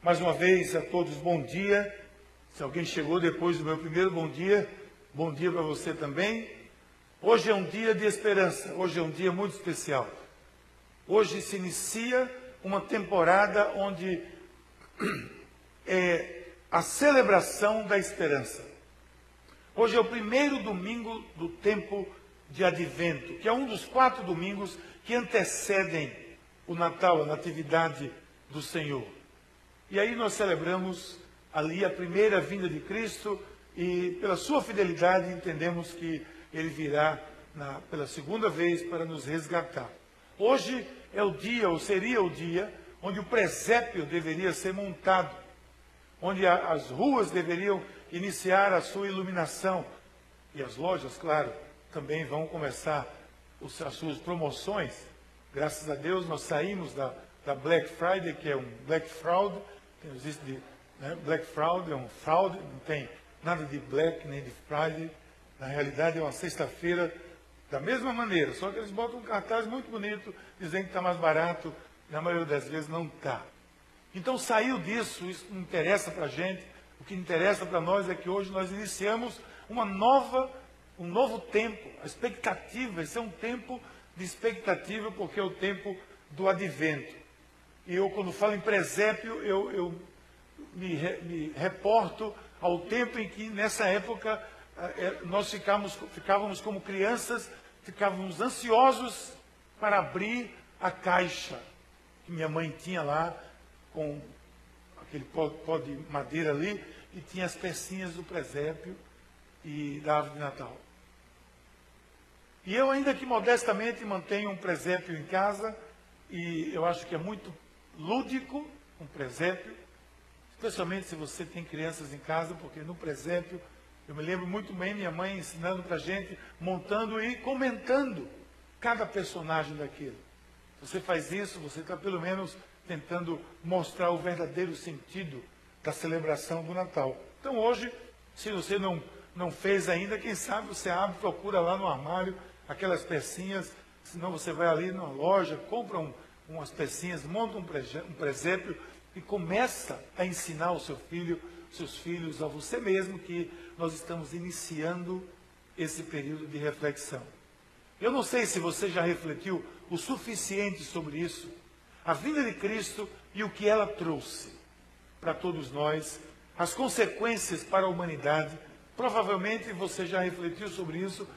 Mais uma vez a todos, bom dia. Se alguém chegou depois do meu primeiro bom dia, bom dia para você também. Hoje é um dia de esperança, hoje é um dia muito especial. Hoje se inicia uma temporada onde é a celebração da esperança. Hoje é o primeiro domingo do tempo de advento, que é um dos quatro domingos que antecedem o Natal, a Natividade do Senhor. E aí nós celebramos ali a primeira vinda de Cristo e pela sua fidelidade entendemos que ele virá na, pela segunda vez para nos resgatar. Hoje é o dia, ou seria o dia, onde o presépio deveria ser montado, onde a, as ruas deveriam iniciar a sua iluminação e as lojas, claro, também vão começar os, as suas promoções. Graças a Deus nós saímos da, da Black Friday, que é um Black Fraud, existe de, né? Black Fraud é um fraud, não tem nada de Black nem de Friday. Na realidade é uma sexta-feira da mesma maneira, só que eles botam um cartaz muito bonito dizendo que está mais barato, na maioria das vezes não está. Então saiu disso, isso não interessa para a gente. O que interessa para nós é que hoje nós iniciamos uma nova, um novo tempo. A expectativa, esse é um tempo de expectativa, porque é o tempo do advento. E eu, quando falo em presépio, eu, eu me, me, reporto ao tempo em que, nessa época, eh, eh, nós ficávamos, ficávamos como crianças, ficávamos ansiosos para abrir a caixa que minha mãe tinha lá, com aquele pó, pó de madeira ali, e tinha as pecinhas do presépio e da árvore de Natal. E eu ainda que modestamente mantenho um presépio em casa, e eu acho que é muito lúdico um presépio, especialmente se você tem crianças em casa, porque no presépio, eu me lembro muito bem minha mãe ensinando para a gente, montando e comentando cada personagem daquilo. Você faz isso, você está pelo menos tentando mostrar o verdadeiro sentido da celebração do Natal. Então hoje, se você não, não fez ainda, quem sabe você abre, procura lá no armário aquelas pecinhas, senão você vai ali na loja, compra um, umas pecinhas, monta um, presépio e começa a ensinar o seu filho, seus filhos, a você mesmo, que nós estamos iniciando esse período de reflexão. Eu não sei se você já refletiu o suficiente sobre isso, a vinda de Cristo e o que ela trouxe para todos nós, as consequências para a humanidade. Provavelmente você já refletiu sobre isso,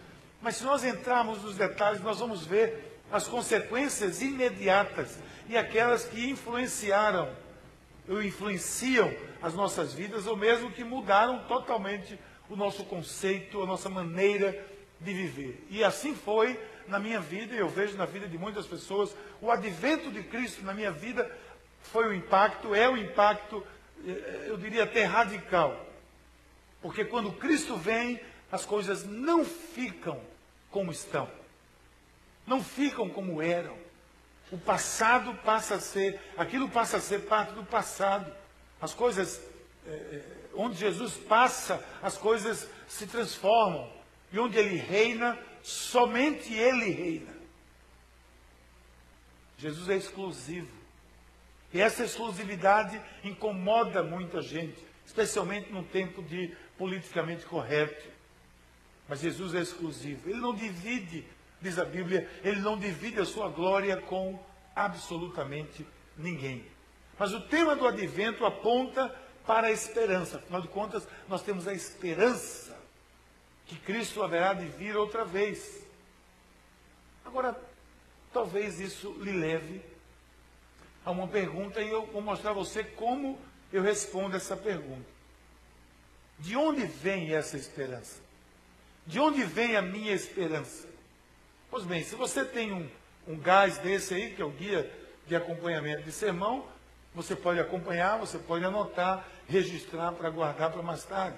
mas se nós entrarmos nos detalhes, nós vamos ver as consequências imediatas e aquelas que influenciaram ou influenciam as nossas vidas, ou mesmo que mudaram totalmente o nosso conceito, a nossa maneira de viver. E assim foi na minha vida, e eu vejo na vida de muitas pessoas, o advento de Cristo na minha vida foi o impacto, é o impacto, eh, eu diria até radical. Porque quando Cristo vem, as coisas não ficam como estão. Não ficam como eram. O passado passa a ser, aquilo passa a ser parte do passado. As coisas, é, onde Jesus passa, as coisas se transformam. E onde ele reina, somente ele reina. Jesus é exclusivo. E essa exclusividade incomoda muita gente, especialmente num tempo de politicamente correto. Mas Jesus é exclusivo. Ele não divide, diz a Bíblia, ele não divide a sua glória com absolutamente ninguém. Mas o tema do advento aponta para a esperança. Afinal de contas, nós temos a esperança que Cristo haverá de vir outra vez. Agora, talvez isso lhe leve a uma pergunta e eu vou mostrar a você como eu respondo essa pergunta. De onde vem essa esperança? De onde vem a minha esperança? Pois bem, se você tem um, um gás desse aí, que é o guia de acompanhamento de sermão, você pode acompanhar, você pode anotar, registrar para guardar para mais tarde.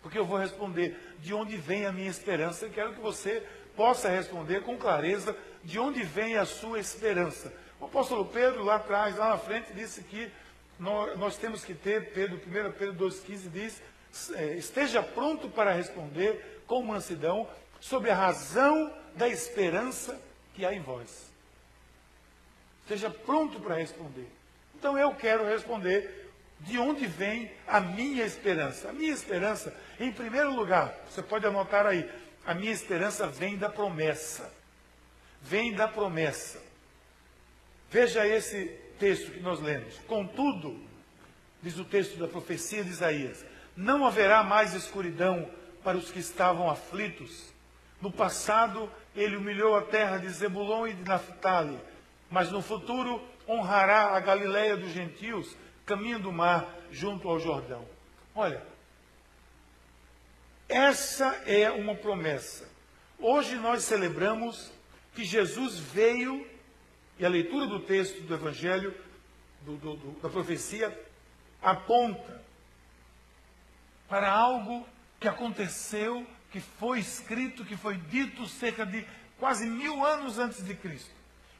Porque eu vou responder de onde vem a minha esperança e quero que você possa responder com clareza de onde vem a sua esperança. O apóstolo Pedro, lá atrás, lá na frente, disse que nós, nós temos que ter, Pedro, 1 Pedro 2,15 diz, é, esteja pronto para responder com mansidão sobre a razão da esperança que há em vós. Esteja pronto para responder. Então eu quero responder de onde vem a minha esperança. A minha esperança, em primeiro lugar, você pode anotar aí, a minha esperança vem da promessa. Vem da promessa. Veja esse texto que nós lemos. Contudo, diz o texto da profecia de Isaías, não haverá mais escuridão para os que estavam aflitos. No passado, ele humilhou a terra de Zebulon e de Naphtali, mas no futuro honrará a Galiléia dos gentios, caminho do mar, junto ao Jordão. Olha, essa é uma promessa. Hoje nós celebramos que Jesus veio, e a leitura do texto do Evangelho, do, do, do, da profecia, aponta para algo que aconteceu, que foi escrito, que foi dito cerca de quase mil anos antes de Cristo,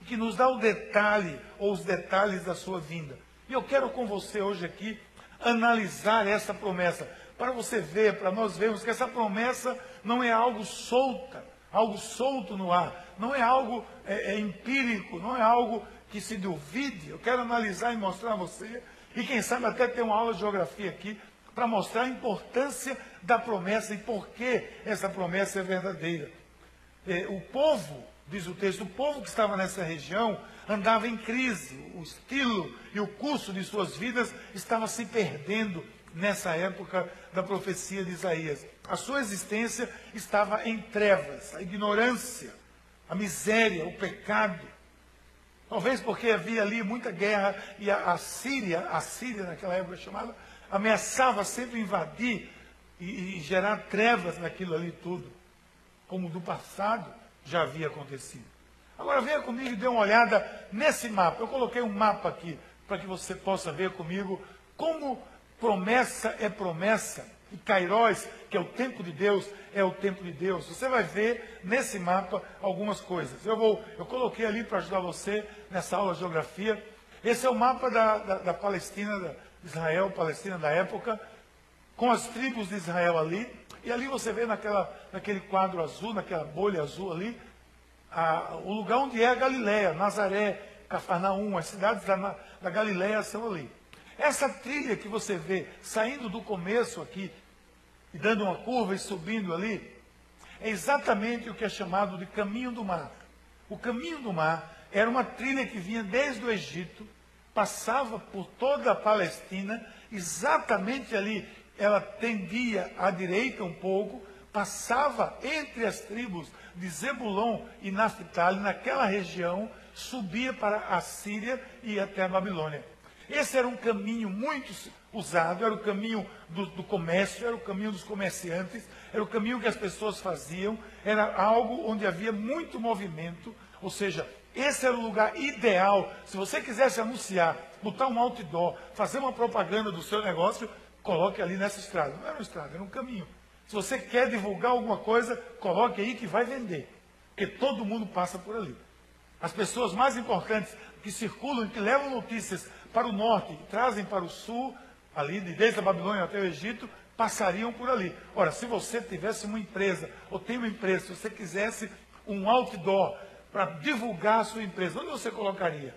e que nos dá o detalhe, ou os detalhes da sua vinda. E eu quero com você hoje aqui analisar essa promessa, para você ver, para nós vermos que essa promessa não é algo solta, algo solto no ar, não é algo é, é empírico, não é algo que se duvide. Eu quero analisar e mostrar a você, e quem sabe até ter uma aula de geografia aqui, para mostrar a importância da promessa e por que essa promessa é verdadeira. É, o povo, diz o texto, o povo que estava nessa região andava em crise, o estilo e o curso de suas vidas estava se perdendo nessa época da profecia de Isaías. A sua existência estava em trevas, a ignorância, a miséria, o pecado. Talvez porque havia ali muita guerra e a, a Síria, a Síria naquela época chamada, ameaçava sempre invadir e, e gerar trevas naquilo ali tudo, como do passado já havia acontecido. Agora venha comigo e dê uma olhada nesse mapa. Eu coloquei um mapa aqui para que você possa ver comigo como promessa é promessa e Kairos, que é o tempo de Deus, é o tempo de Deus. Você vai ver nesse mapa algumas coisas. Eu vou, eu coloquei ali para ajudar você nessa aula de geografia. Esse é o mapa da, da, da Palestina, da Israel, Palestina da época, com as tribos de Israel ali. E ali você vê naquela, naquele quadro azul, naquela bolha azul ali, a, o lugar onde é a Galiléia, Nazaré, Cafarnaum, as cidades da, da Galiléia são ali. Essa trilha que você vê saindo do começo aqui e dando uma curva e subindo ali, é exatamente o que é chamado de caminho do mar. O caminho do mar era uma trilha que vinha desde o Egito, passava por toda a Palestina, exatamente ali ela tendia à direita um pouco, passava entre as tribos de Zebulon e Naphtali, naquela região, subia para a Síria e até a Babilônia. Esse era um caminho muito usado, era o caminho do, do, comércio, era o caminho dos comerciantes, era o caminho que as pessoas faziam, era algo onde havia muito movimento, ou seja, esse era o lugar ideal. Se você quisesse anunciar, botar um outdoor, fazer uma propaganda do seu negócio, coloque ali nessa estrada. Não era uma estrada, era um caminho. Se você quer divulgar alguma coisa, coloque aí que vai vender. Porque todo mundo passa por ali. As pessoas mais importantes que circulam, que levam notícias para o norte, que trazem para o sul, ali desde a Babilônia até o Egito, passariam por ali. Ora, se você tivesse uma empresa, ou tem uma empresa, se você quisesse um outdoor para divulgar a sua empresa, onde você colocaria?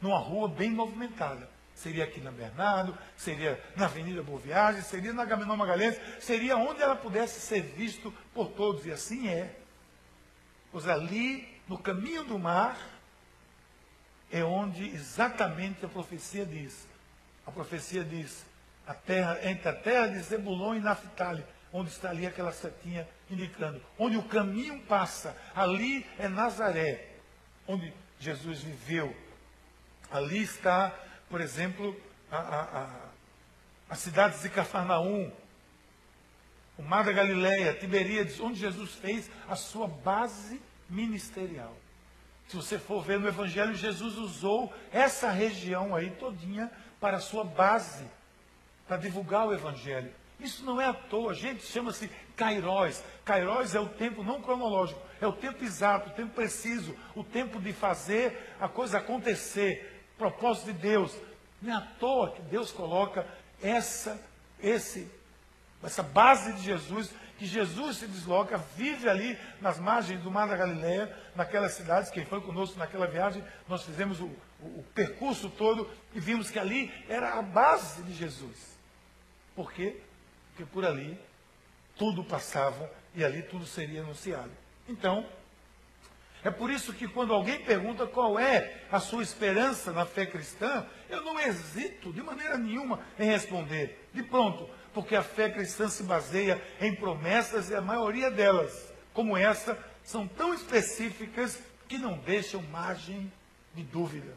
Numa rua bem movimentada. Seria aqui na Bernardo, seria na Avenida Boa Viagem, seria na Gaminão Magalhães, seria onde ela pudesse ser visto por todos. E assim é. Pois ali, no caminho do mar, é onde exatamente a profecia diz. A profecia diz, a terra, entre a terra de Zebulon e Naphtali, onde está ali aquela setinha indicando, onde o caminho passa, ali é Nazaré, onde Jesus viveu. Ali está por exemplo, a, a, a, as cidades de Cafarnaum, o Mar da Galileia, Tiberíades, onde Jesus fez a sua base ministerial. Se você for ver no Evangelho, Jesus usou essa região aí todinha para a sua base, para divulgar o Evangelho. Isso não é à toa, gente, chama-se Kairos. Kairos é o tempo não cronológico, é o tempo exato, o tempo preciso, o tempo de fazer a coisa acontecer propósito de Deus. Não é à toa que Deus coloca essa, esse, essa base de Jesus, que Jesus se desloca, vive ali nas margens do Mar da Galileia, naquelas cidades, quem foi conosco naquela viagem, nós fizemos o, o, o percurso todo e vimos que ali era a base de Jesus. Por quê? Porque por ali tudo passava e ali tudo seria anunciado. Então, é por isso que quando alguém pergunta qual é a sua esperança na fé cristã, eu não hesito de maneira nenhuma em responder. De pronto, porque a fé cristã se baseia em promessas e a maioria delas, como essa, são tão específicas que não deixam margem de dúvida.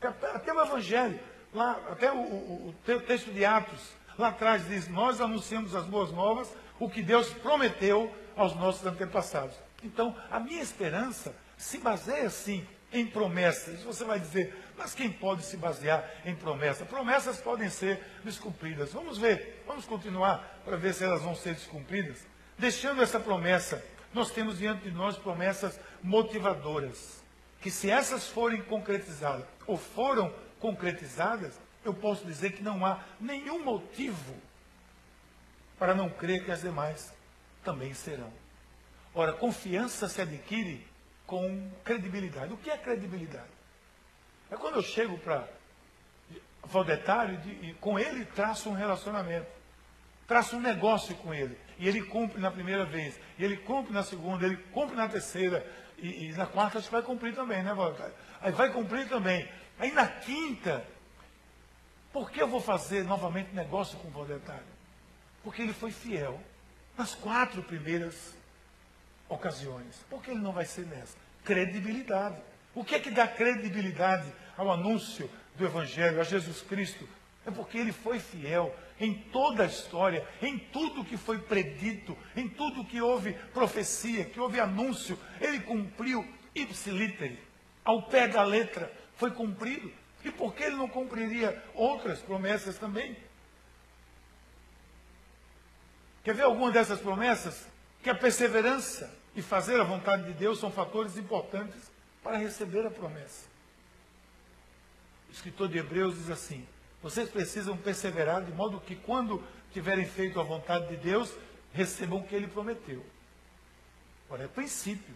Até o Evangelho, lá, até o, o, o texto de Atos, lá atrás diz: Nós anunciamos as boas novas, o que Deus prometeu aos nossos antepassados. Então, a minha esperança se baseia sim em promessas. Você vai dizer, mas quem pode se basear em promessas? Promessas podem ser descumpridas. Vamos ver, vamos continuar para ver se elas vão ser descumpridas. Deixando essa promessa, nós temos diante de nós promessas motivadoras. Que se essas forem concretizadas, ou foram concretizadas, eu posso dizer que não há nenhum motivo para não crer que as demais também serão. Ora, confiança se adquire com credibilidade. O que é credibilidade? É quando eu chego para Valdetário e, com ele traço um relacionamento, traço um negócio com ele. E ele cumpre na primeira vez, e ele cumpre na segunda, ele cumpre na terceira, e, e na quarta acho que vai cumprir também, né, Valdetário? Aí vai cumprir também. Aí na quinta, por que eu vou fazer novamente negócio com o Valdetário? Porque ele foi fiel nas quatro primeiras ocasiões. Por que ele não vai ser nessa? Credibilidade. O que é que dá credibilidade ao anúncio do Evangelho, a Jesus Cristo? É porque ele foi fiel em toda a história, em tudo que foi predito, em tudo que houve profecia, que houve anúncio. Ele cumpriu ipsiliter, ao pé da letra, foi cumprido. E por que ele não cumpriria outras promessas também? Quer ver alguma dessas promessas? Que a perseverança e fazer a vontade de Deus são fatores importantes para receber a promessa. O escritor de Hebreus diz assim: vocês precisam perseverar de modo que, quando tiverem feito a vontade de Deus, recebam o que ele prometeu. Ora, é princípio.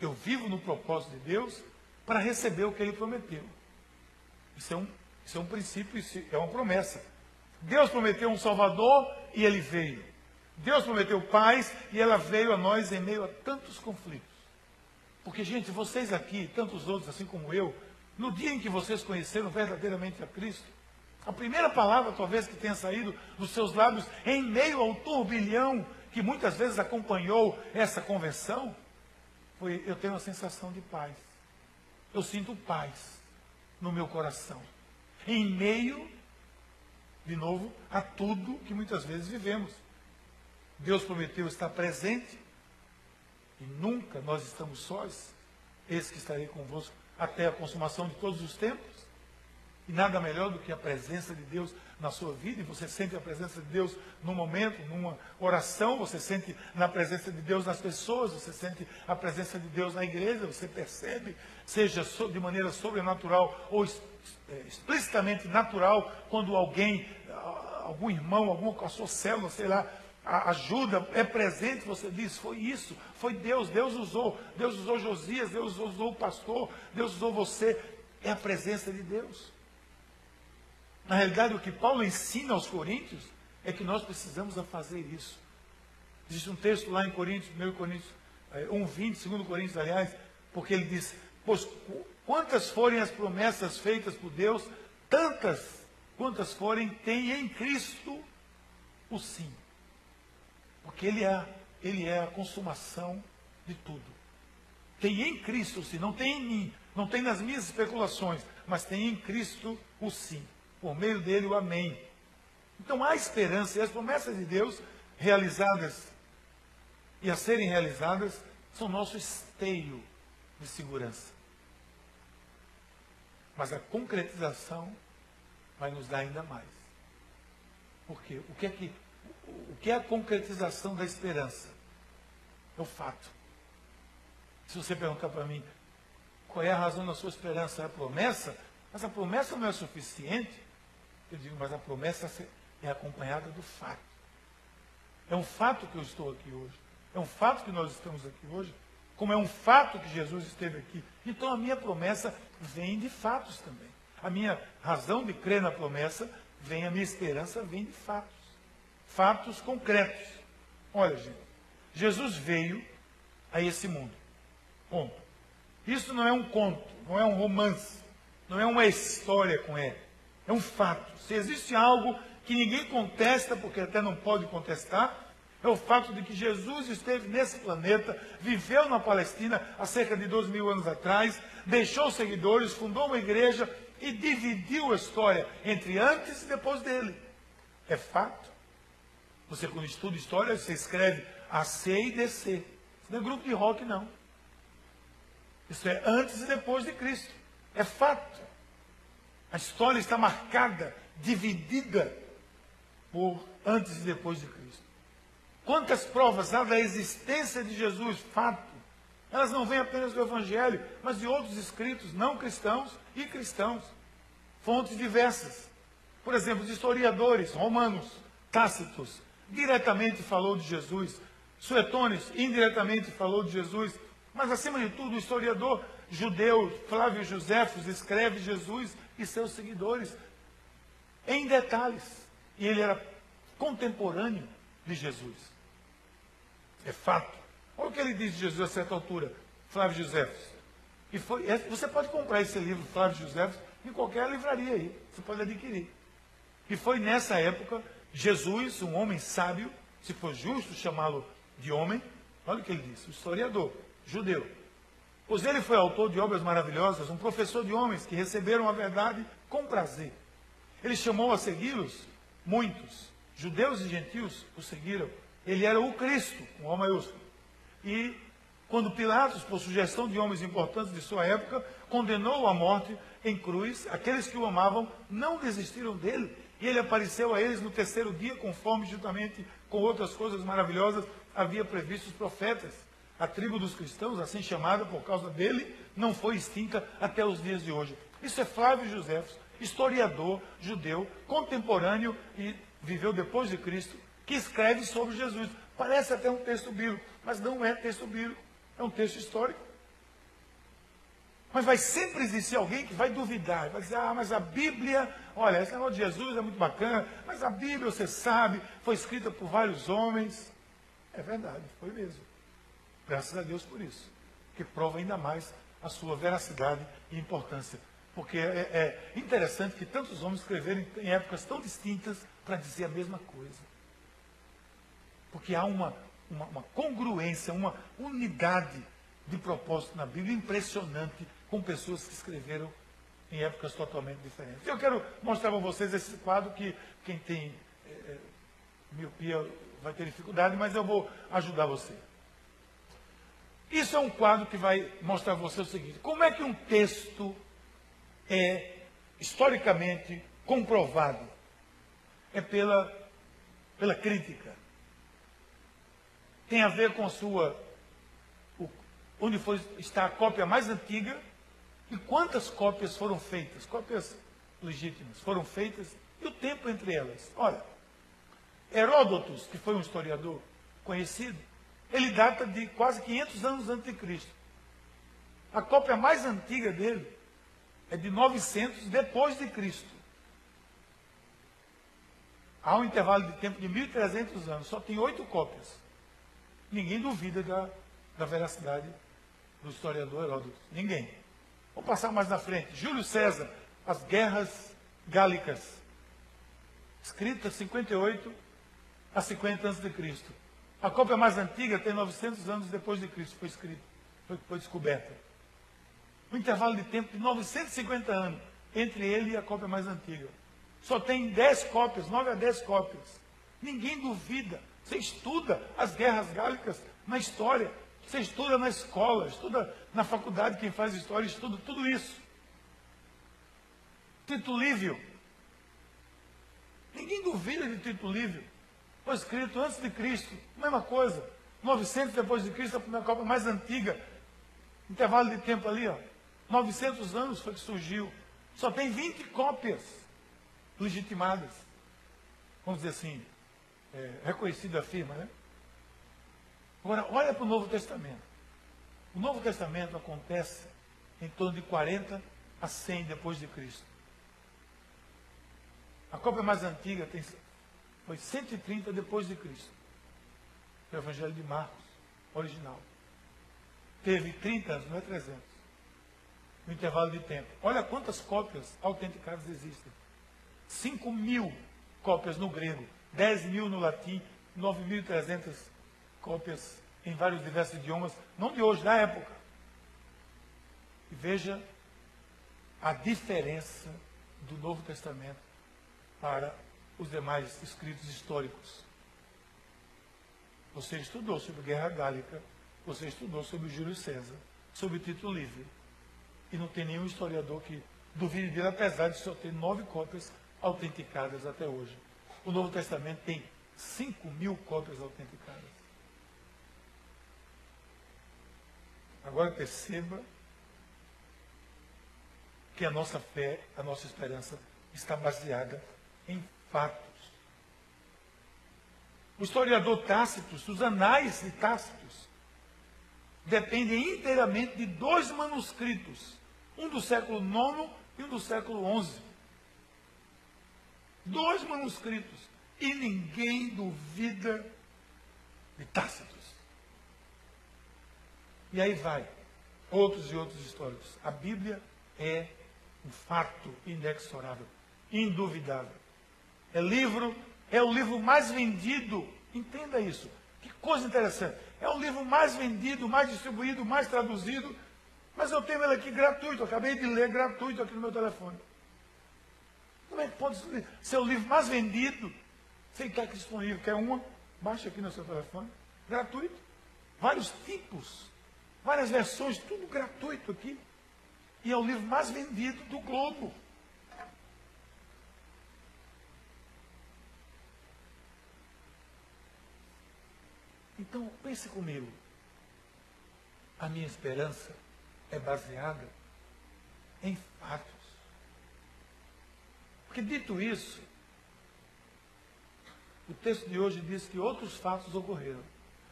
Eu vivo no propósito de Deus para receber o que ele prometeu. Isso é um, isso é um princípio, isso é uma promessa. Deus prometeu um Salvador e ele veio. Deus prometeu paz e ela veio a nós em meio a tantos conflitos. Porque, gente, vocês aqui, tantos outros assim como eu, no dia em que vocês conheceram verdadeiramente a Cristo, a primeira palavra talvez que tenha saído dos seus lábios em meio ao turbilhão que muitas vezes acompanhou essa convenção, foi: Eu tenho a sensação de paz. Eu sinto paz no meu coração. Em meio, de novo, a tudo que muitas vezes vivemos. Deus prometeu estar presente e nunca nós estamos sós. Eis que estarei convosco até a consumação de todos os tempos. E nada melhor do que a presença de Deus na sua vida. E você sente a presença de Deus num momento, numa oração, você sente na presença de Deus nas pessoas, você sente a presença de Deus na igreja, você percebe, seja de maneira sobrenatural ou é, explicitamente natural, quando alguém, algum irmão, alguma com a sua célula, sei lá, ajuda, é presente, você diz, foi isso, foi Deus, Deus usou, Deus usou Josias, Deus usou o pastor, Deus usou você, é a presença de Deus. Na realidade, o que Paulo ensina aos Coríntios é que nós precisamos a fazer isso. Existe um texto lá em Coríntios, 1 Coríntios 1, 20, 2 Coríntios, aliás, porque ele diz, pois quantas forem as promessas feitas por Deus, tantas quantas forem, tem em Cristo o sim. Porque Ele é, ele é a consumação de tudo. Tem em Cristo o sim, não tem em mim, não tem nas minhas especulações, mas tem em Cristo o sim. Por meio dele o amém. Então há esperança e as promessas de Deus realizadas e a serem realizadas são nosso esteio de segurança. Mas a concretização vai nos dar ainda mais. Por quê? O que é que o que é a concretização da esperança? É o fato. Se você perguntar para mim qual é a razão da sua esperança, é a promessa, mas a promessa não é suficiente, eu digo, mas a promessa é acompanhada do fato. É um fato que eu estou aqui hoje. É um fato que nós estamos aqui hoje. como é um fato que Jesus esteve aqui. Então a minha promessa vem de fatos também. A minha razão de crer na promessa vem, a minha esperança vem de fatos. Fatos concretos. Olha, gente, Jesus veio a esse mundo. Ponto. Isso não é um conto, não é um romance, não é uma história com ele. É um fato. Se existe algo que ninguém contesta, porque até não pode contestar, é o fato de que Jesus esteve nesse planeta, viveu na Palestina há cerca de dois mil anos atrás, deixou seguidores, fundou uma igreja e dividiu a história entre antes e depois dele. É fato. Você, quando estuda história, você escreve AC e DC. Isso não é grupo de rock, não. Isso é antes e depois de Cristo. É fato. A história está marcada, dividida por antes e depois de Cristo. Quantas provas há da existência de Jesus, fato. Elas não vêm apenas do Evangelho, mas de outros escritos, não cristãos e cristãos. Fontes diversas. Por exemplo, os historiadores romanos, Tácitos, diretamente falou de Jesus. Suetônio indiretamente falou de Jesus. Mas, acima de tudo, o historiador judeu Flávio Josefos escreve Jesus e seus seguidores em detalhes. E ele era contemporâneo de Jesus. É fato. Olha o que ele diz de Jesus a certa altura, Flávio Josefos. E foi, é, você pode comprar esse livro, Flávio Josefos, em qualquer livraria aí. Você pode adquirir. E foi nessa época, Jesus, um homem sábio, se for justo chamá-lo de homem, olha o que ele disse, o historiador, judeu. Pois ele foi autor de obras maravilhosas, um professor de homens que receberam a verdade com prazer. Ele chamou a segui-los muitos, judeus e gentios o seguiram. Ele era o Cristo, com O maiúsculo. E quando Pilatos, por sugestão de homens importantes de sua época, condenou à morte em cruz, aqueles que o amavam não desistiram dele. E ele apareceu a eles no terceiro dia, conforme juntamente com outras coisas maravilhosas havia previsto os profetas. A tribo dos cristãos, assim chamada por causa dele, não foi extinta até os dias de hoje. Isso é Flávio José, historiador judeu, contemporâneo e viveu depois de Cristo, que escreve sobre Jesus. Parece até um texto bíblico, mas não é texto bíblico, é um texto histórico. Mas vai sempre existir alguém que vai duvidar, vai dizer, ah, mas a Bíblia, olha, esse negócio de Jesus é muito bacana, mas a Bíblia, você sabe, foi escrita por vários homens. É verdade, foi mesmo. Graças a Deus por isso. Que prova ainda mais a sua veracidade e importância. Porque é, é interessante que tantos homens escreveram em épocas tão distintas para dizer a mesma coisa. Porque há uma, uma, uma congruência, uma unidade de propósito na Bíblia impressionante com pessoas que escreveram em épocas totalmente diferentes. Eu quero mostrar para vocês esse quadro que quem tem é, é, miopia vai ter dificuldade, mas eu vou ajudar você. Isso é um quadro que vai mostrar para você o seguinte: como é que um texto é historicamente comprovado? É pela, pela crítica. Tem a ver com sua. O, onde foi, está a cópia mais antiga e quantas cópias foram feitas? Cópias legítimas foram feitas e o tempo entre elas. Olha, Heródotos, que foi um historiador conhecido, ele data de quase 500 anos antes de Cristo. A cópia mais antiga dele é de 900 depois de Cristo. Há um intervalo de tempo de 1.300 anos, só tem oito cópias. Ninguém duvida da, da veracidade do historiador Heródoto. Ninguém. Vou passar mais na frente. Júlio César, As Guerras Gálicas. Escrita 58 a 50 antes de Cristo. A cópia mais antiga tem 900 anos depois de Cristo, foi escrita, foi, foi descoberta. Um intervalo de tempo de 950 anos entre ele e a cópia mais antiga. Só tem 10 cópias, 9 a 10 cópias. Ninguém duvida. Você estuda as guerras gálicas na história. Você estuda na escola, estuda na faculdade, quem faz história, estuda tudo isso. Tito Lívio. Ninguém duvida de Tito Lívio. Foi escrito antes de Cristo, mesma coisa. 900 depois de Cristo, a primeira Copa mais antiga. Intervalo de tempo ali, ó. 900 anos foi que surgiu. Só tem 20 cópias legitimadas. Vamos dizer assim, é, reconhecida a firma, né? Agora, olha para o Novo Testamento. O Novo Testamento acontece em torno de 40 a 100 depois de Cristo. A cópia mais antiga tem, foi 130 depois de Cristo. O Evangelho de Marcos, original. Teve 30 anos, não é 300. No intervalo de tempo. Olha quantas cópias autenticadas existem. 5 mil cópias no grego, 10 mil no latim, 9.300 cópias em vários diversos idiomas, não de hoje, da época. E veja a diferença do Novo Testamento para os demais escritos históricos. Você estudou sobre Guerra Gálica, você estudou sobre Júlio César, sobre Tito Livre. E não tem nenhum historiador que duvide dele, apesar de só ter nove cópias autenticadas até hoje. O Novo Testamento tem cinco mil cópias autenticadas. Agora perceba que a nossa fé, a nossa esperança está baseada em fatos. O historiador Tácito, os anais de Tácitos, dependem inteiramente de dois manuscritos, um do século IX e um do século XI. Dois manuscritos. E ninguém duvida de Tácitos. E aí vai. Outros e outros históricos. A Bíblia é um fato inexorável, induvidável. É livro, é o livro mais vendido. Entenda isso. Que coisa interessante. É o livro mais vendido, mais distribuído, mais traduzido. Mas eu tenho ele aqui gratuito. Acabei de ler gratuito aqui no meu telefone. Como é que pode ser o livro mais vendido? Sem estar aqui disponível. Quer uma? Baixa aqui no seu telefone. Gratuito. Vários tipos. Várias versões, tudo gratuito aqui. E é o livro mais vendido do globo. Então, pense comigo. A minha esperança é baseada em fatos. Porque, dito isso, o texto de hoje diz que outros fatos ocorreram.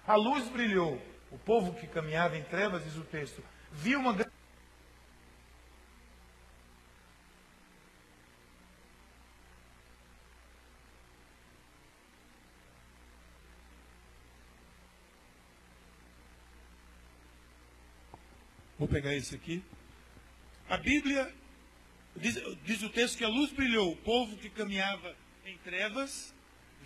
A luz brilhou. O povo que caminhava em trevas, diz o texto, viu uma grande. Vou pegar esse aqui. A Bíblia diz, diz, o texto que a luz brilhou, o povo que caminhava em trevas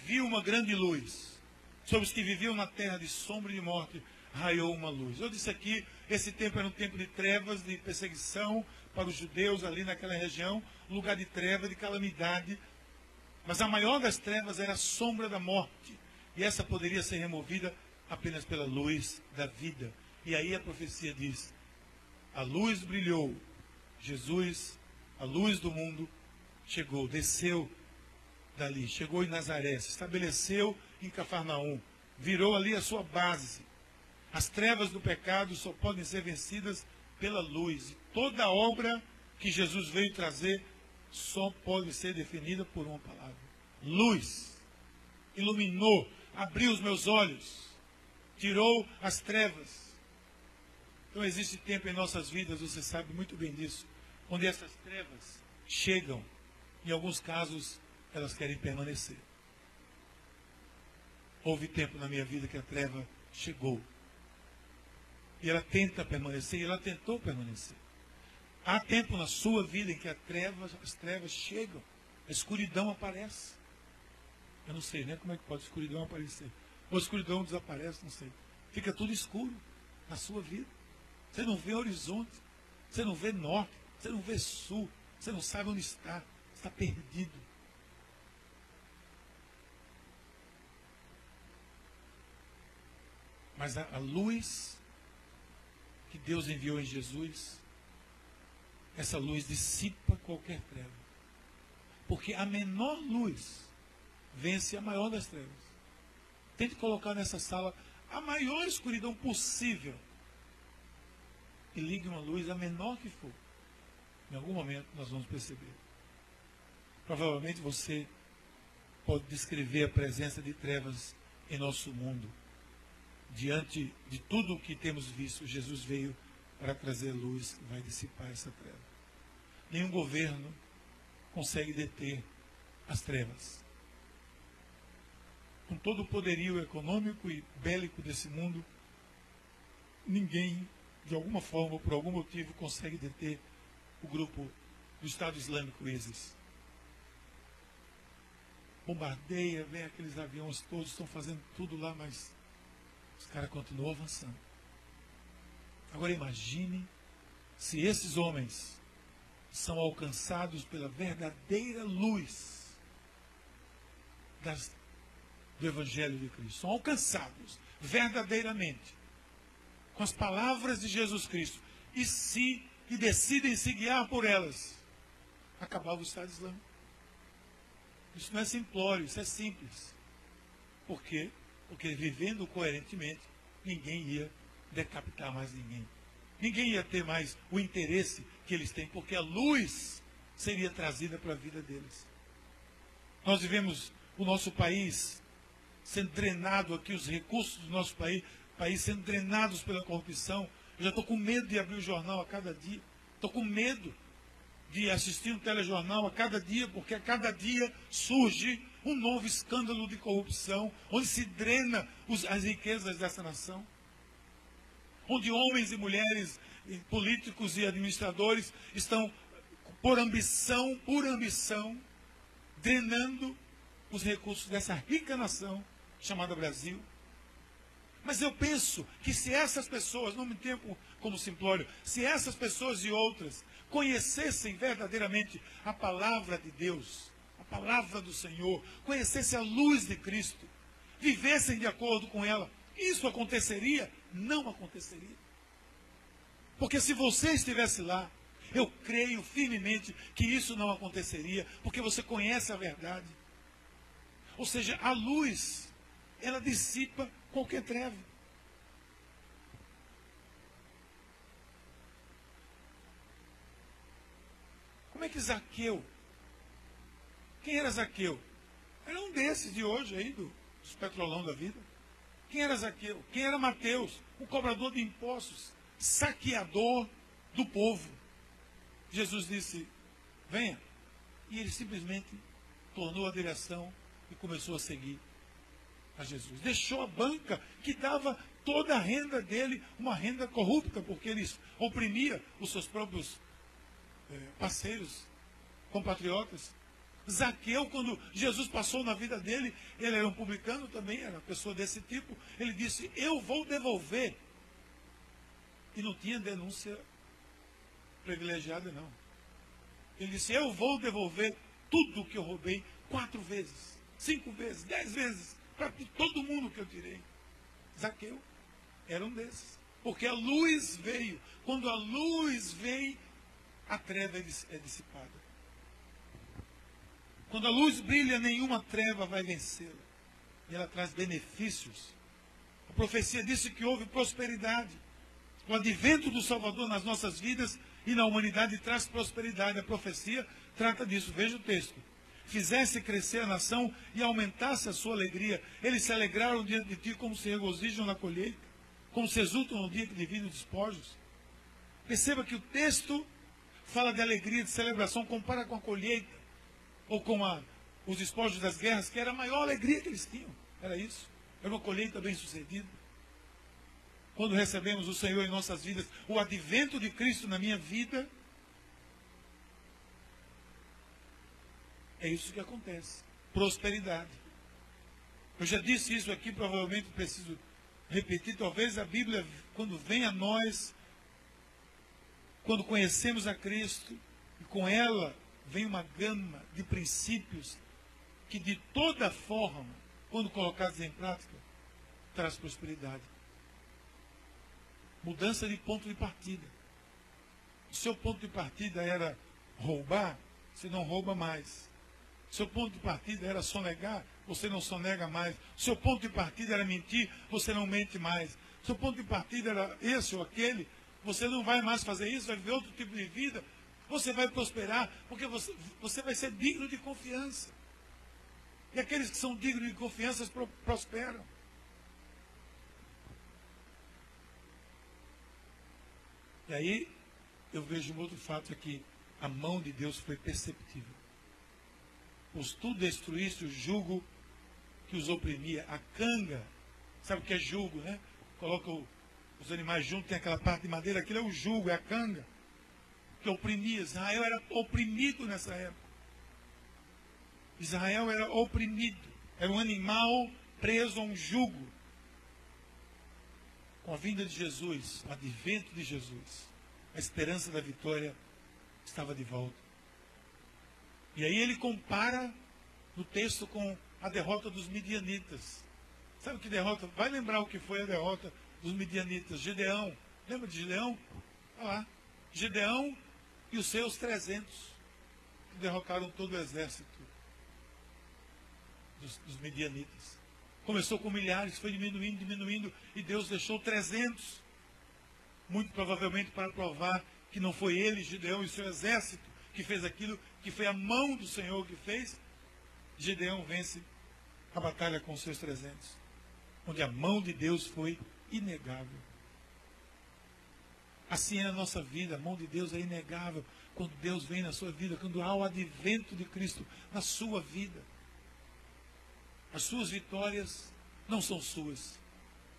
viu uma grande luz. Sobre os que viviam na terra de sombra e de morte, raiou uma luz. Eu disse aqui, esse tempo era um tempo de trevas, de perseguição para os judeus ali naquela região, lugar de treva, de calamidade. Mas a maior das trevas era a sombra da morte. E essa poderia ser removida apenas pela luz da vida. E aí a profecia diz: a luz brilhou, Jesus, a luz do mundo, chegou, desceu dali, chegou em Nazaré, se estabeleceu em Cafarnaum, virou ali a sua base. As trevas do pecado só podem ser vencidas pela luz. E toda obra que Jesus veio trazer só pode ser definida por uma palavra: luz. Iluminou, abriu os meus olhos, tirou as trevas. Então existe tempo em nossas vidas, você sabe muito bem disso, onde essas trevas chegam, em alguns casos elas querem permanecer. Houve tempo na minha vida que a treva chegou. E ela tenta permanecer, e ela tentou permanecer. Há tempo na sua vida em que treva, as trevas chegam, a escuridão aparece. Eu não sei, né? Como é que pode a escuridão aparecer? Ou a escuridão desaparece, não sei. Fica tudo escuro na sua vida. Você não vê horizonte, você não vê norte, você não vê sul, você não sabe onde está, está perdido. Mas a, a luz que Deus enviou em Jesus, essa luz dissipa qualquer treva. Porque a menor luz vence a maior das trevas. Tente colocar nessa sala a maior escuridão possível. E ligue uma luz, a menor que for. Em algum momento nós vamos perceber. Provavelmente você pode descrever a presença de trevas em nosso mundo diante de tudo o que temos visto, Jesus veio para trazer luz que vai dissipar essa treva. Nenhum governo consegue deter as trevas. Com todo o poderio econômico e bélico desse mundo, ninguém, de alguma forma por algum motivo, consegue deter o grupo do Estado Islâmico ISIS. Bombardeia, vem aqueles aviões todos, estão fazendo tudo lá, mas os caras continuam avançando. Agora imagine se esses homens são alcançados pela verdadeira luz das, do Evangelho de Cristo. São alcançados verdadeiramente com as palavras de Jesus Cristo. E se e decidem se guiar por elas, acabava o Estado Islâmico. Isso não é simplório, isso é simples. Por quê? Porque vivendo coerentemente, ninguém ia decapitar mais ninguém. Ninguém ia ter mais o interesse que eles têm, porque a luz seria trazida para a vida deles. Nós vivemos o nosso país sendo drenado aqui, os recursos do nosso país, país sendo drenados pela corrupção. Eu já estou com medo de abrir o jornal a cada dia. Estou com medo de assistir um telejornal a cada dia, porque a cada dia surge um novo escândalo de corrupção, onde se drena os, as riquezas dessa nação. Onde homens e mulheres, políticos e administradores estão, por ambição, por ambição, drenando os recursos dessa rica nação chamada Brasil. Mas eu penso que se essas pessoas, não me tempo como simplório, se essas pessoas e outras conhecessem verdadeiramente a palavra de Deus, a palavra do Senhor, conhecessem a luz de Cristo, vivessem de acordo com ela, isso aconteceria? Não aconteceria. Porque se você estivesse lá, eu creio firmemente que isso não aconteceria, porque você conhece a verdade. Ou seja, a luz, ela dissipa qualquer treva. Como é que Zaqueu? Quem era Zaqueu? Era um desses de hoje aí, do, dos petrolão da vida. Quem era Zaqueu? Quem era Mateus? Um cobrador de impostos, saqueador do povo. Jesus disse: venha. E ele simplesmente tornou a direção e começou a seguir a Jesus. Deixou a banca que dava toda a renda dele, uma renda corrupta, porque ele oprimia os seus próprios é, parceiros, compatriotas. Zaqueu, quando Jesus passou na vida dele, ele era um publicano também, era uma pessoa desse tipo, ele disse, eu vou devolver. E não tinha denúncia privilegiada, não. Ele disse, eu vou devolver tudo que eu roubei quatro vezes, cinco vezes, dez vezes, para todo mundo que eu tirei. Zaqueu era um desses. Porque a luz veio. Quando a luz veio, a treva é, é dissipada. Quando a luz brilha, nenhuma treva vai vencê-la. E ela traz benefícios. A profecia disse que houve prosperidade. O advento do Salvador nas nossas vidas e na humanidade traz prosperidade. A profecia trata disso. Veja o texto. Fizesse crescer a nação e aumentasse a sua alegria. Eles se alegraram diante de ti como se regozijam na colheita, como se exultam no dia que dividem despojos. Perceba que o texto fala de alegria, de celebração, compara com a colheita, ou com a, os despojos das guerras, que era a maior alegria que eles tinham. Era isso. Era uma colheita bem sucedida. Quando recebemos o Senhor em nossas vidas, o advento de Cristo na minha vida, é isso que acontece. Prosperidade. Eu já disse isso aqui, provavelmente preciso repetir. Talvez a Bíblia, quando vem a nós, quando conhecemos a Cristo, e com ela vem uma gama de princípios que de toda forma, quando colocados em prática, traz prosperidade. Mudança de ponto de partida. Seu ponto de partida era roubar, você não rouba mais. Seu ponto de partida era sonegar, você não sonega mais. Seu ponto de partida era mentir, você não mente mais. Seu ponto de partida era esse ou aquele, você não vai mais fazer isso, vai viver outro tipo de vida. Você vai prosperar, porque você, você vai ser digno de confiança. E aqueles que são dignos de confiança prosperam. E aí, eu vejo um outro fato aqui. A mão de Deus foi perceptível. Pois tu destruíste o jugo que os oprimia, a canga. Sabe o que é jugo, né? Coloca os animais juntos, tem aquela parte de madeira, aquilo é o jugo, é a canga. Que oprimia. Israel era oprimido nessa época. Israel era oprimido. Era um animal preso a um jugo. Com a vinda de Jesus, o advento de Jesus, a esperança da vitória estava de volta. E aí ele compara no texto com a derrota dos midianitas. Sabe que derrota? Vai lembrar o que foi a derrota dos midianitas. Gideão. Lembra de Gideão? Olha lá. Gideão e os seus 300 que derrocaram todo o exército dos, dos midianitas. Começou com milhares, foi diminuindo, diminuindo, e Deus deixou 300. Muito provavelmente para provar que não foi ele, Gideão e seu exército, que fez aquilo, que foi a mão do Senhor que fez. Gideão vence a batalha com seus 300, onde a mão de Deus foi inegável. Assim é a nossa vida, a mão de Deus é inegável quando Deus vem na sua vida, quando há o advento de Cristo na sua vida. As suas vitórias não são suas.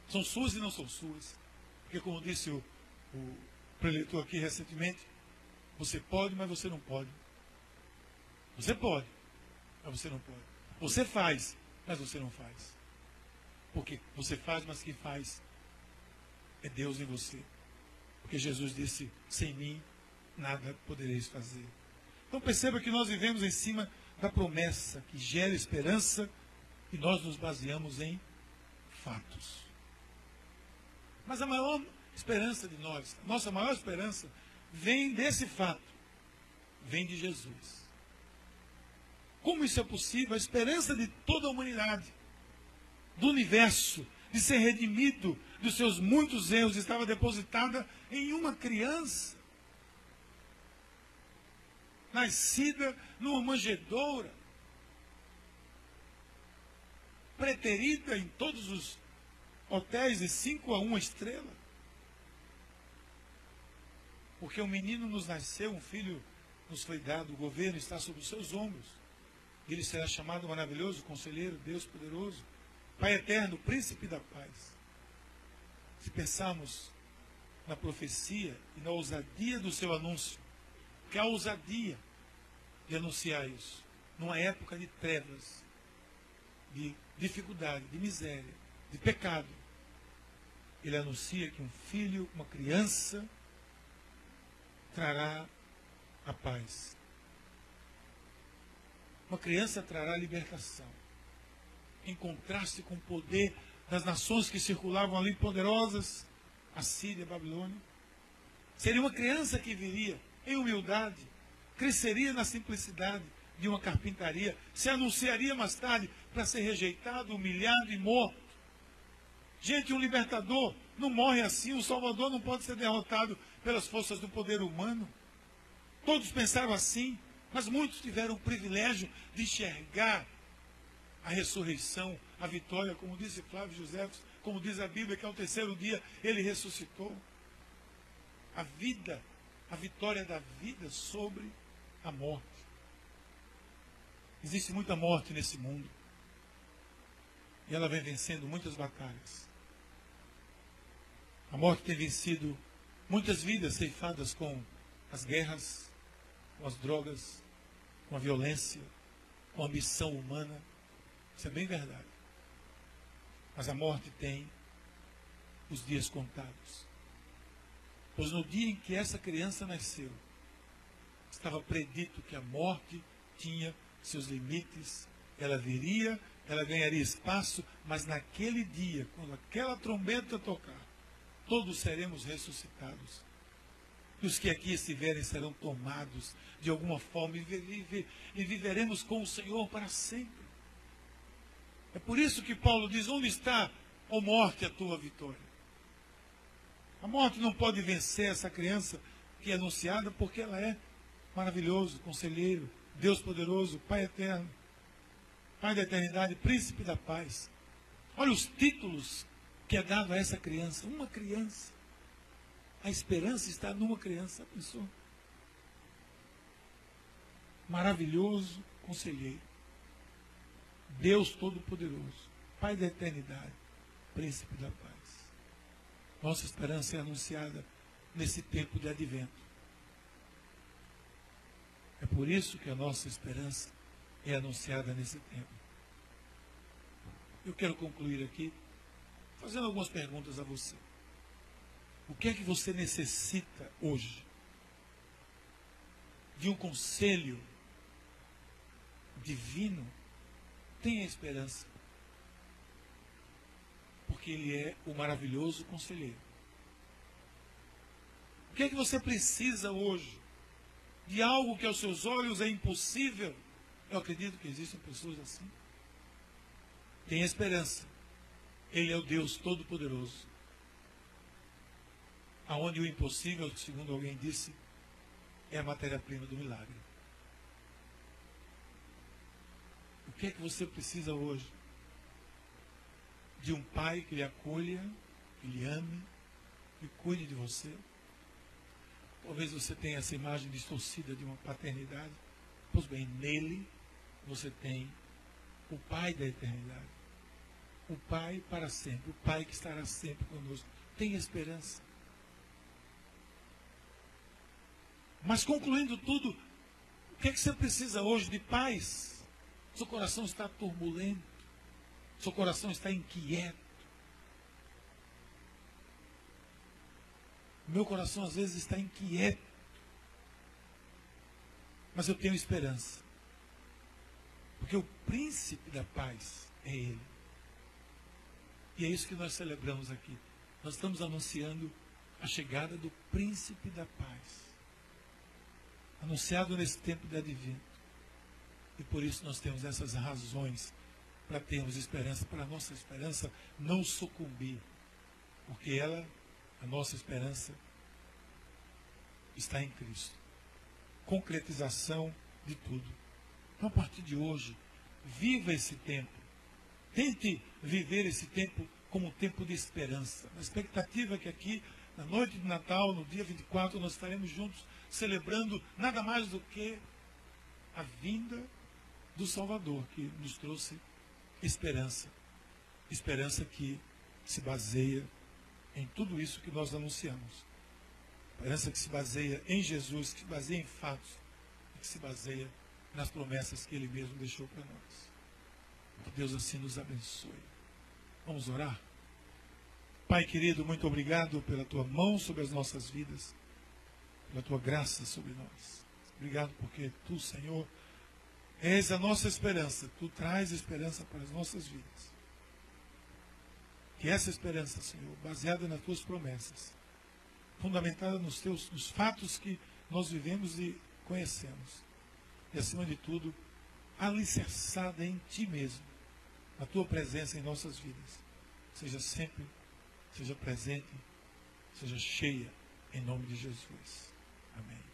São suas e não são suas. Porque, como disse o, o preletor aqui recentemente, você pode, mas você não pode. Você pode, mas você não pode. Você faz, mas você não faz. Porque você faz, mas quem faz é Deus em você. Porque Jesus disse: sem mim nada podereis fazer. Então perceba que nós vivemos em cima da promessa que gera esperança e nós nos baseamos em fatos. Mas a maior esperança de nós, nossa maior esperança, vem desse fato, vem de Jesus. Como isso é possível? A esperança de toda a humanidade, do universo, de ser redimido dos seus muitos erros, estava depositada em uma criança, nascida numa manjedoura, preterida em todos os hotéis de 5 a 1 estrela. Porque um menino nos nasceu, um filho nos foi dado, o governo está sobre os seus ombros. Ele será chamado maravilhoso, conselheiro, Deus poderoso, Pai eterno, príncipe da paz. Se pensarmos na profecia e na ousadia do seu anúncio, que a ousadia de anunciar isso, numa época de trevas, de dificuldade, de miséria, de pecado, ele anuncia que um filho, uma criança, trará a paz. Uma criança trará libertação. Em contraste com o poder das nações que circulavam ali poderosas, a Síria, a Babilônia. Seria uma criança que viria em humildade, cresceria na simplicidade, de uma carpintaria, se anunciaria mais tarde para ser rejeitado, humilhado e morto. Gente, um libertador não morre assim, um salvador não pode ser derrotado pelas forças do poder humano. Todos pensaram assim, mas muitos tiveram o privilégio de enxergar a ressurreição, a vitória, como disse Flávio José, como diz a Bíblia, que ao terceiro dia ele ressuscitou. A vida, a vitória da vida sobre a morte. Existe muita morte nesse mundo. E ela vem vencendo muitas batalhas. A morte tem vencido muitas vidas ceifadas com as guerras, com as drogas, com a violência, com a ambição humana. Isso é bem verdade. Mas a morte tem os dias contados. Pois no dia em que essa criança nasceu, estava predito que a morte tinha seus limites, ela viria, ela ganharia espaço, mas naquele dia, quando aquela trombeta tocar, todos seremos ressuscitados. E os que aqui estiverem serão tomados de alguma forma e, vive, e viveremos com o Senhor para sempre. É por isso que Paulo diz: onde está, ó morte, a tua vitória? A morte não pode vencer essa criança que é anunciada porque ela é maravilhoso, conselheiro, Deus poderoso, Pai eterno, Pai da eternidade, príncipe da paz. Olha os títulos que é dado a essa criança, uma criança. A esperança está numa criança, pensou? Maravilhoso conselheiro. Deus Todo-Poderoso, Pai da eternidade, Príncipe da paz. Nossa esperança é anunciada nesse tempo de advento. É por isso que a nossa esperança é anunciada nesse tempo. Eu quero concluir aqui fazendo algumas perguntas a você. O que é que você necessita hoje? De um conselho divino? Tenha esperança. Porque Ele é o maravilhoso conselheiro. O que é que você precisa hoje? De algo que aos seus olhos é impossível? Eu acredito que existem pessoas assim. Tenha esperança. Ele é o Deus Todo-Poderoso. Aonde o impossível, segundo alguém disse, é a matéria-prima do milagre. O que é que você precisa hoje? De um pai que lhe acolha, que lhe ame, que cuide de você. Talvez você tenha essa imagem distorcida de uma paternidade. Pois bem, nele você tem o Pai da eternidade. O Pai para sempre, o Pai que estará sempre conosco. Tem esperança. Mas concluindo tudo, o que é que você precisa hoje de paz? Seu coração está turbulento, seu coração está inquieto. Meu coração às vezes está inquieto. Mas eu tenho esperança. Porque o príncipe da paz é Ele. E é isso que nós celebramos aqui. Nós estamos anunciando a chegada do príncipe da paz. Anunciado nesse tempo de advento. E por isso nós temos essas razões para termos esperança, para a nossa esperança não sucumbir. Porque ela, a nossa esperança, está em Cristo. Concretização de tudo. Então, a partir de hoje, viva esse tempo. Tente viver esse tempo como um tempo de esperança. A expectativa é que aqui, na noite de Natal, no dia 24, nós estaremos juntos celebrando nada mais do que a vinda do Salvador, que nos trouxe esperança. Esperança que se baseia em tudo isso que nós anunciamos. Esperança que se baseia em Jesus, que se baseia em fatos, que se baseia nas promessas que Ele mesmo deixou para nós. Que Deus assim nos abençoe. Vamos orar? Pai querido, muito obrigado pela tua mão sobre as nossas vidas, pela tua graça sobre nós. Obrigado porque tu, Senhor, és a nossa esperança. Tu traz esperança para as nossas vidas. Que essa esperança, Senhor, baseada nas tuas promessas, fundamentada nos teus nos fatos que nós vivemos e conhecemos, e, acima de tudo, alicerçada em Ti mesmo, a Tua presença em nossas vidas. Seja sempre, seja presente, seja cheia, em nome de Jesus. Amém.